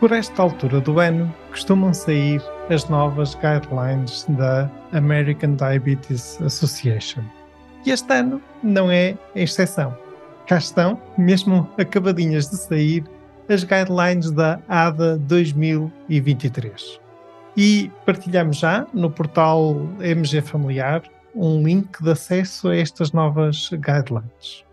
Por esta altura do ano, costumam sair as novas guidelines da American Diabetes Association. E este ano não é a exceção. Cá estão, mesmo acabadinhas de sair, as guidelines da ADA 2023. E partilhamos já no portal MG Familiar um link de acesso a estas novas guidelines.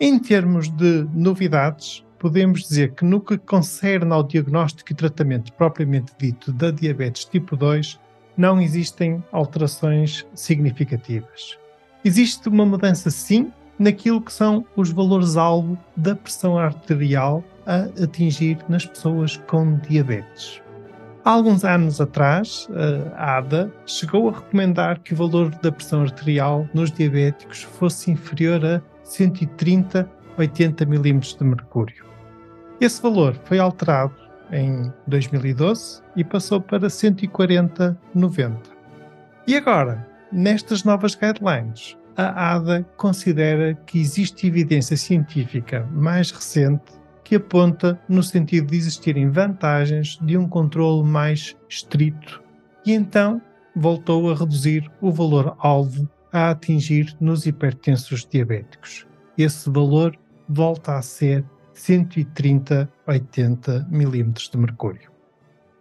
Em termos de novidades, podemos dizer que no que concerne ao diagnóstico e tratamento propriamente dito da diabetes tipo 2, não existem alterações significativas. Existe uma mudança, sim, naquilo que são os valores-alvo da pressão arterial a atingir nas pessoas com diabetes. Há alguns anos atrás, a ADA chegou a recomendar que o valor da pressão arterial nos diabéticos fosse inferior a 130 80 mm de mercúrio. Esse valor foi alterado em 2012 e passou para 140,90. E agora, nestas novas guidelines, a ADA considera que existe evidência científica mais recente que aponta no sentido de existirem vantagens de um controle mais estrito e então voltou a reduzir o valor alvo a atingir nos hipertensos diabéticos. Esse valor volta a ser 130-80 mm de mercúrio.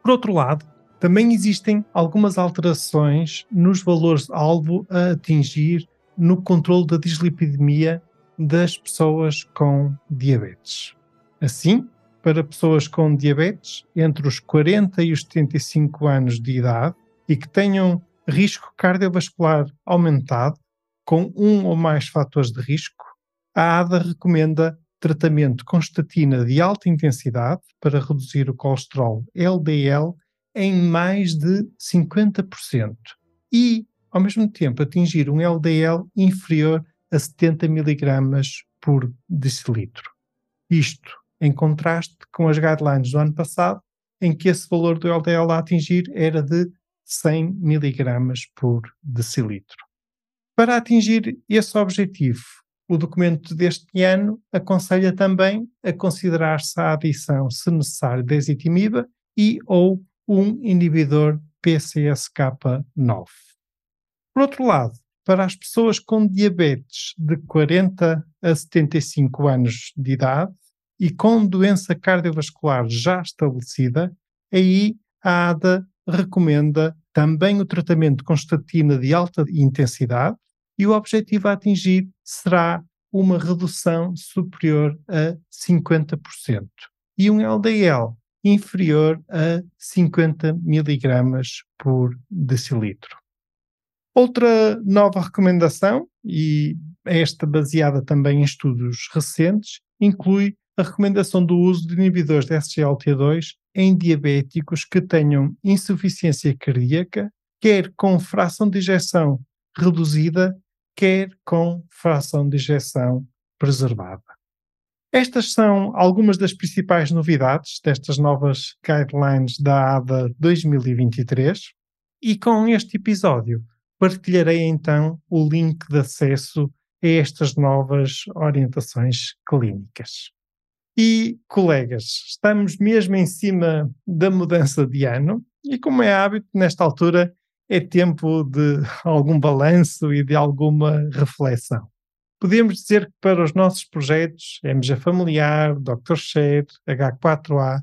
Por outro lado, também existem algumas alterações nos valores-alvo a atingir no controle da dislipidemia das pessoas com diabetes. Assim, para pessoas com diabetes entre os 40 e os 75 anos de idade e que tenham risco cardiovascular aumentado, com um ou mais fatores de risco, a ADA recomenda tratamento com estatina de alta intensidade para reduzir o colesterol LDL em mais de 50% e, ao mesmo tempo, atingir um LDL inferior a 70 mg por decilitro. Isto em contraste com as guidelines do ano passado, em que esse valor do LDL a atingir era de 100 mg por decilitro. Para atingir esse objetivo, o documento deste ano aconselha também a considerar-se a adição, se necessário, de ezetimiba e ou um inibidor PCSK9. Por outro lado, para as pessoas com diabetes de 40 a 75 anos de idade e com doença cardiovascular já estabelecida, aí a ADA recomenda também o tratamento com estatina de alta intensidade, e o objetivo a atingir será uma redução superior a 50% e um LDL inferior a 50 mg por decilitro. Outra nova recomendação, e esta baseada também em estudos recentes, inclui a recomendação do uso de inibidores de SGLT2 em diabéticos que tenham insuficiência cardíaca, quer com fração de ejeção reduzida, quer com fração de ejeção preservada. Estas são algumas das principais novidades destas novas guidelines da ADA 2023 e com este episódio partilharei então o link de acesso a estas novas orientações clínicas. E, colegas, estamos mesmo em cima da mudança de ano e, como é hábito, nesta altura é tempo de algum balanço e de alguma reflexão. Podemos dizer que para os nossos projetos MG Familiar, Dr. Share, H4A,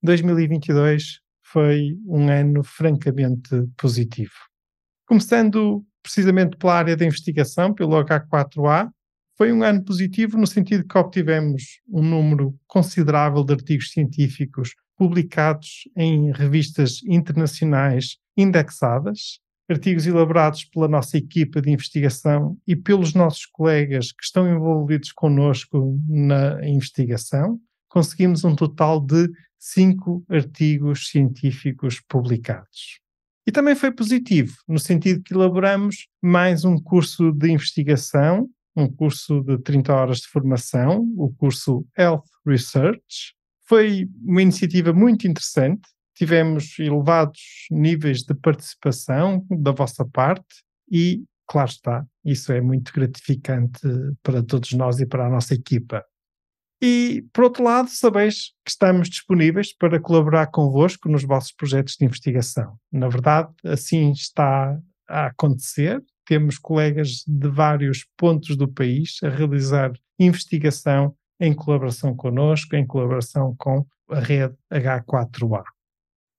2022 foi um ano francamente positivo. Começando precisamente pela área da investigação, pelo H4A, foi um ano positivo no sentido que obtivemos um número considerável de artigos científicos publicados em revistas internacionais indexadas, artigos elaborados pela nossa equipa de investigação e pelos nossos colegas que estão envolvidos conosco na investigação. Conseguimos um total de cinco artigos científicos publicados. E também foi positivo, no sentido que elaboramos mais um curso de investigação, um curso de 30 horas de formação, o curso Health Research. Foi uma iniciativa muito interessante, tivemos elevados níveis de participação da vossa parte e, claro está, isso é muito gratificante para todos nós e para a nossa equipa. E, por outro lado, sabeis que estamos disponíveis para colaborar convosco nos vossos projetos de investigação. Na verdade, assim está a acontecer. Temos colegas de vários pontos do país a realizar investigação em colaboração connosco, em colaboração com a rede H4A.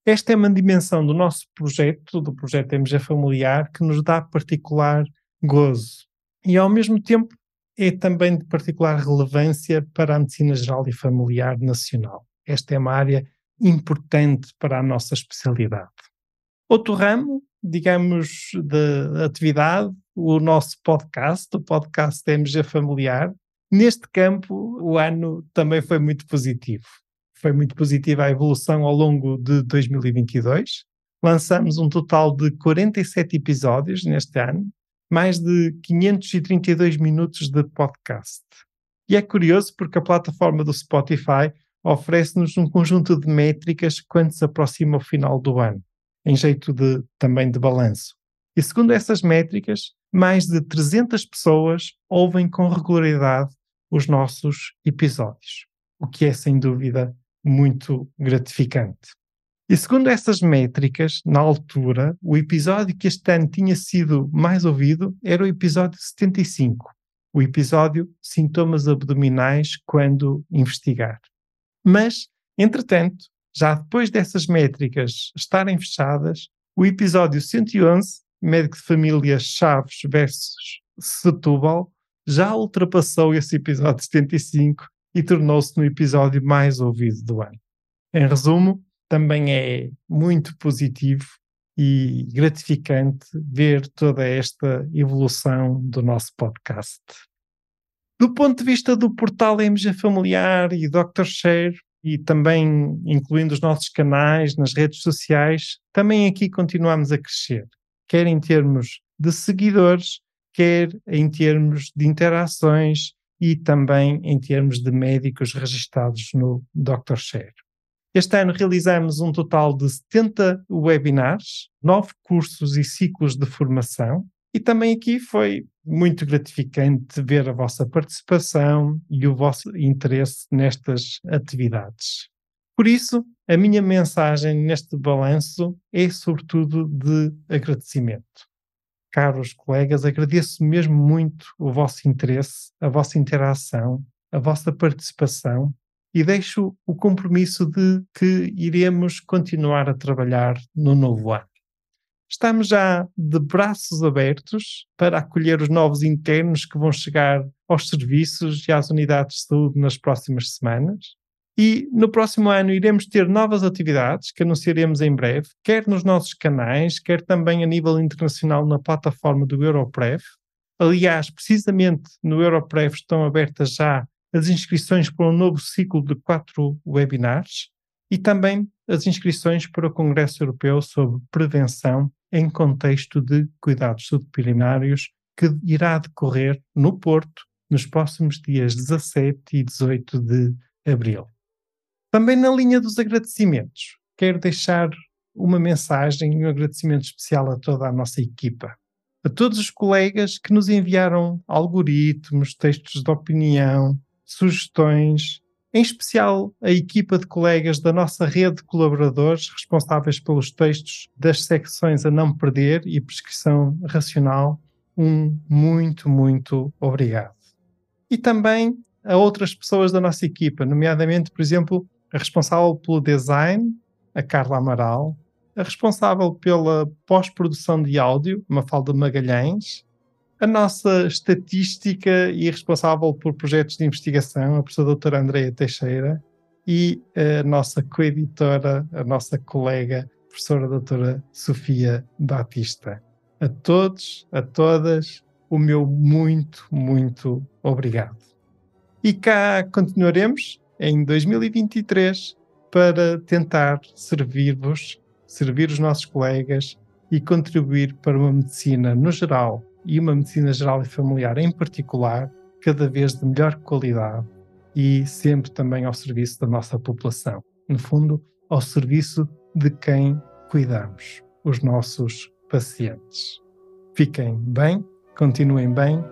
Esta é uma dimensão do nosso projeto, do projeto MG Familiar, que nos dá particular gozo. E, ao mesmo tempo, é também de particular relevância para a medicina geral e familiar nacional. Esta é uma área importante para a nossa especialidade. Outro ramo, digamos, de atividade, o nosso podcast, o podcast MG Familiar. Neste campo, o ano também foi muito positivo. Foi muito positiva a evolução ao longo de 2022. Lançamos um total de 47 episódios neste ano, mais de 532 minutos de podcast. E é curioso porque a plataforma do Spotify oferece-nos um conjunto de métricas quando se aproxima o final do ano, em jeito de também de balanço. E segundo essas métricas, mais de 300 pessoas ouvem com regularidade os nossos episódios, o que é sem dúvida muito gratificante. E segundo essas métricas, na altura, o episódio que este ano tinha sido mais ouvido era o episódio 75, o episódio Sintomas Abdominais quando investigar. Mas, entretanto, já depois dessas métricas estarem fechadas, o episódio 111, Médico de Família Chaves versus Setúbal, já ultrapassou esse episódio 75 e tornou-se no episódio mais ouvido do ano. Em resumo, também é muito positivo e gratificante ver toda esta evolução do nosso podcast. Do ponto de vista do portal MG Familiar e Dr. Share, e também incluindo os nossos canais nas redes sociais, também aqui continuamos a crescer, quer em termos de seguidores, quer em termos de interações e também em termos de médicos registados no Dr. Share. Este ano realizamos um total de 70 webinars, 9 cursos e ciclos de formação, e também aqui foi muito gratificante ver a vossa participação e o vosso interesse nestas atividades. Por isso, a minha mensagem neste balanço é sobretudo de agradecimento. Caros colegas, agradeço mesmo muito o vosso interesse, a vossa interação, a vossa participação e deixo o compromisso de que iremos continuar a trabalhar no novo ano. Estamos já de braços abertos para acolher os novos internos que vão chegar aos serviços e às unidades de saúde nas próximas semanas. E no próximo ano iremos ter novas atividades que anunciaremos em breve, quer nos nossos canais, quer também a nível internacional na plataforma do Europrev. Aliás, precisamente no Europrev estão abertas já as inscrições para um novo ciclo de quatro webinars e também as inscrições para o Congresso Europeu sobre Prevenção em contexto de cuidados subprimários, que irá decorrer no Porto nos próximos dias 17 e 18 de abril. Também na linha dos agradecimentos, quero deixar uma mensagem e um agradecimento especial a toda a nossa equipa. A todos os colegas que nos enviaram algoritmos, textos de opinião, sugestões, em especial a equipa de colegas da nossa rede de colaboradores responsáveis pelos textos das secções a não perder e prescrição racional. Um muito, muito obrigado. E também a outras pessoas da nossa equipa, nomeadamente, por exemplo, a responsável pelo design, a Carla Amaral, a responsável pela pós-produção de áudio, Mafalda Magalhães, a nossa estatística e responsável por projetos de investigação, a professora doutora Andreia Teixeira, e a nossa coeditora, a nossa colega, a professora doutora Sofia Batista. A todos, a todas, o meu muito, muito obrigado. E cá continuaremos em 2023 para tentar servir-vos, servir os nossos colegas e contribuir para uma medicina no geral e uma medicina geral e familiar em particular, cada vez de melhor qualidade e sempre também ao serviço da nossa população. No fundo, ao serviço de quem cuidamos, os nossos pacientes. Fiquem bem, continuem bem,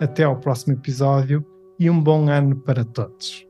até ao próximo episódio e um bom ano para todos.